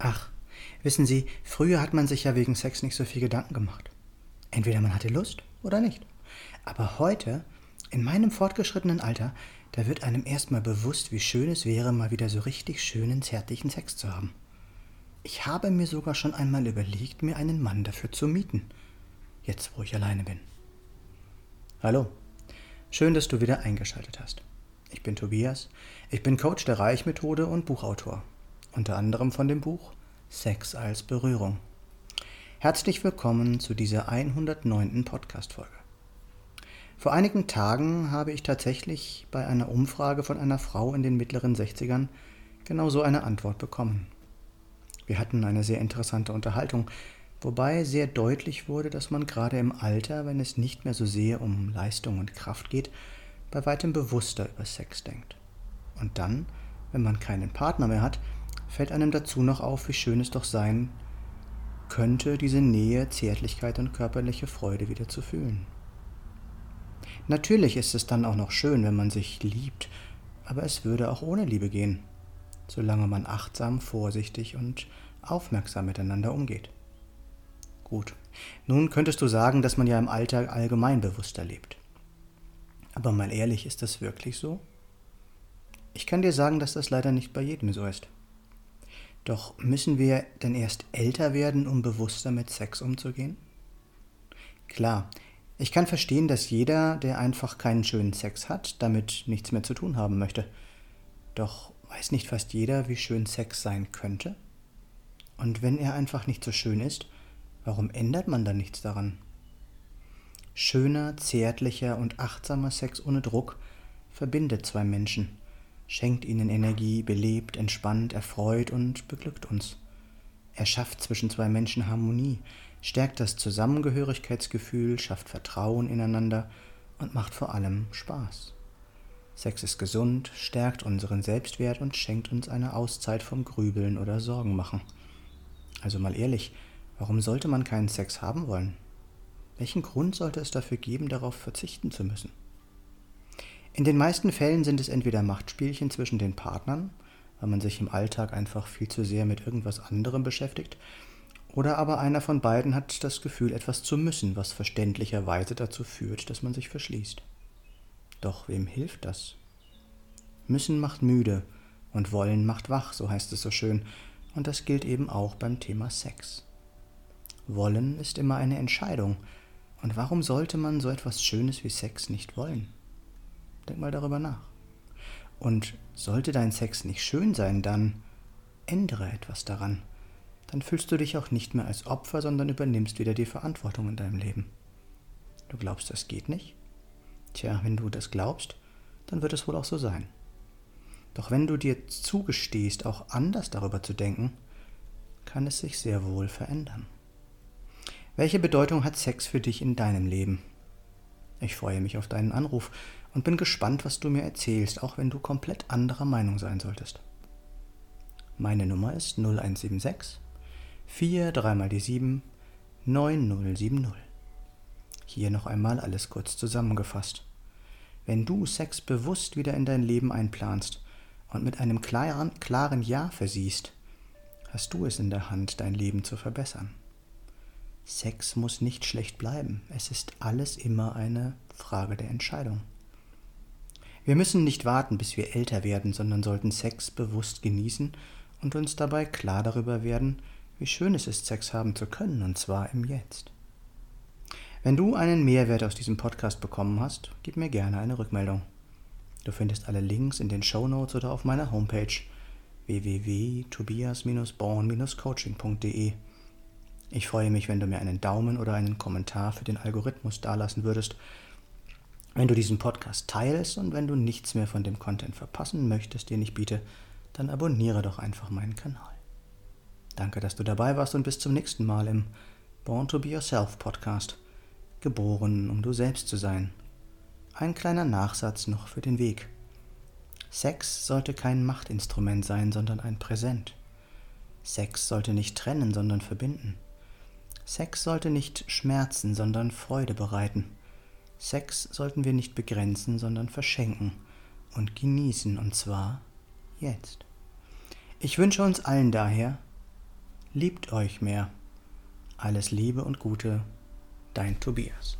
Ach, wissen Sie, früher hat man sich ja wegen Sex nicht so viel Gedanken gemacht. Entweder man hatte Lust oder nicht. Aber heute, in meinem fortgeschrittenen Alter, da wird einem erstmal bewusst, wie schön es wäre, mal wieder so richtig schönen, zärtlichen Sex zu haben. Ich habe mir sogar schon einmal überlegt, mir einen Mann dafür zu mieten. Jetzt, wo ich alleine bin. Hallo. Schön, dass du wieder eingeschaltet hast. Ich bin Tobias. Ich bin Coach der Reichmethode und Buchautor. Unter anderem von dem Buch Sex als Berührung. Herzlich willkommen zu dieser 109. Podcast-Folge. Vor einigen Tagen habe ich tatsächlich bei einer Umfrage von einer Frau in den mittleren 60ern genau so eine Antwort bekommen. Wir hatten eine sehr interessante Unterhaltung, wobei sehr deutlich wurde, dass man gerade im Alter, wenn es nicht mehr so sehr um Leistung und Kraft geht, bei weitem bewusster über Sex denkt. Und dann, wenn man keinen Partner mehr hat, fällt einem dazu noch auf, wie schön es doch sein könnte, diese Nähe, Zärtlichkeit und körperliche Freude wieder zu fühlen. Natürlich ist es dann auch noch schön, wenn man sich liebt, aber es würde auch ohne Liebe gehen solange man achtsam, vorsichtig und aufmerksam miteinander umgeht. Gut, nun könntest du sagen, dass man ja im Alltag allgemein bewusster lebt. Aber mal ehrlich, ist das wirklich so? Ich kann dir sagen, dass das leider nicht bei jedem so ist. Doch müssen wir denn erst älter werden, um bewusster mit Sex umzugehen? Klar, ich kann verstehen, dass jeder, der einfach keinen schönen Sex hat, damit nichts mehr zu tun haben möchte. Doch Weiß nicht fast jeder, wie schön Sex sein könnte? Und wenn er einfach nicht so schön ist, warum ändert man dann nichts daran? Schöner, zärtlicher und achtsamer Sex ohne Druck verbindet zwei Menschen, schenkt ihnen Energie, belebt, entspannt, erfreut und beglückt uns. Er schafft zwischen zwei Menschen Harmonie, stärkt das Zusammengehörigkeitsgefühl, schafft Vertrauen ineinander und macht vor allem Spaß. Sex ist gesund, stärkt unseren Selbstwert und schenkt uns eine Auszeit vom Grübeln oder Sorgen machen. Also mal ehrlich, warum sollte man keinen Sex haben wollen? Welchen Grund sollte es dafür geben, darauf verzichten zu müssen? In den meisten Fällen sind es entweder Machtspielchen zwischen den Partnern, weil man sich im Alltag einfach viel zu sehr mit irgendwas anderem beschäftigt, oder aber einer von beiden hat das Gefühl, etwas zu müssen, was verständlicherweise dazu führt, dass man sich verschließt. Doch wem hilft das? Müssen macht müde und wollen macht wach, so heißt es so schön, und das gilt eben auch beim Thema Sex. Wollen ist immer eine Entscheidung, und warum sollte man so etwas Schönes wie Sex nicht wollen? Denk mal darüber nach. Und sollte dein Sex nicht schön sein, dann ändere etwas daran. Dann fühlst du dich auch nicht mehr als Opfer, sondern übernimmst wieder die Verantwortung in deinem Leben. Du glaubst, das geht nicht? Tja, wenn du das glaubst, dann wird es wohl auch so sein. Doch wenn du dir zugestehst, auch anders darüber zu denken, kann es sich sehr wohl verändern. Welche Bedeutung hat Sex für dich in deinem Leben? Ich freue mich auf deinen Anruf und bin gespannt, was du mir erzählst, auch wenn du komplett anderer Meinung sein solltest. Meine Nummer ist 0176 4 3 mal die 7 9070. Hier noch einmal alles kurz zusammengefasst. Wenn du Sex bewusst wieder in dein Leben einplanst und mit einem klaren, klaren Ja versiehst, hast du es in der Hand, dein Leben zu verbessern. Sex muss nicht schlecht bleiben. Es ist alles immer eine Frage der Entscheidung. Wir müssen nicht warten, bis wir älter werden, sondern sollten Sex bewusst genießen und uns dabei klar darüber werden, wie schön es ist, Sex haben zu können, und zwar im Jetzt. Wenn du einen Mehrwert aus diesem Podcast bekommen hast, gib mir gerne eine Rückmeldung. Du findest alle Links in den Show Notes oder auf meiner Homepage www.tobias-born-coaching.de. Ich freue mich, wenn du mir einen Daumen oder einen Kommentar für den Algorithmus dalassen würdest, wenn du diesen Podcast teilst und wenn du nichts mehr von dem Content verpassen möchtest, den ich biete, dann abonniere doch einfach meinen Kanal. Danke, dass du dabei warst und bis zum nächsten Mal im Born to Be Yourself Podcast geboren, um du selbst zu sein. Ein kleiner Nachsatz noch für den Weg. Sex sollte kein Machtinstrument sein, sondern ein Präsent. Sex sollte nicht trennen, sondern verbinden. Sex sollte nicht schmerzen, sondern Freude bereiten. Sex sollten wir nicht begrenzen, sondern verschenken und genießen, und zwar jetzt. Ich wünsche uns allen daher Liebt euch mehr. Alles Liebe und Gute, dein Tobias.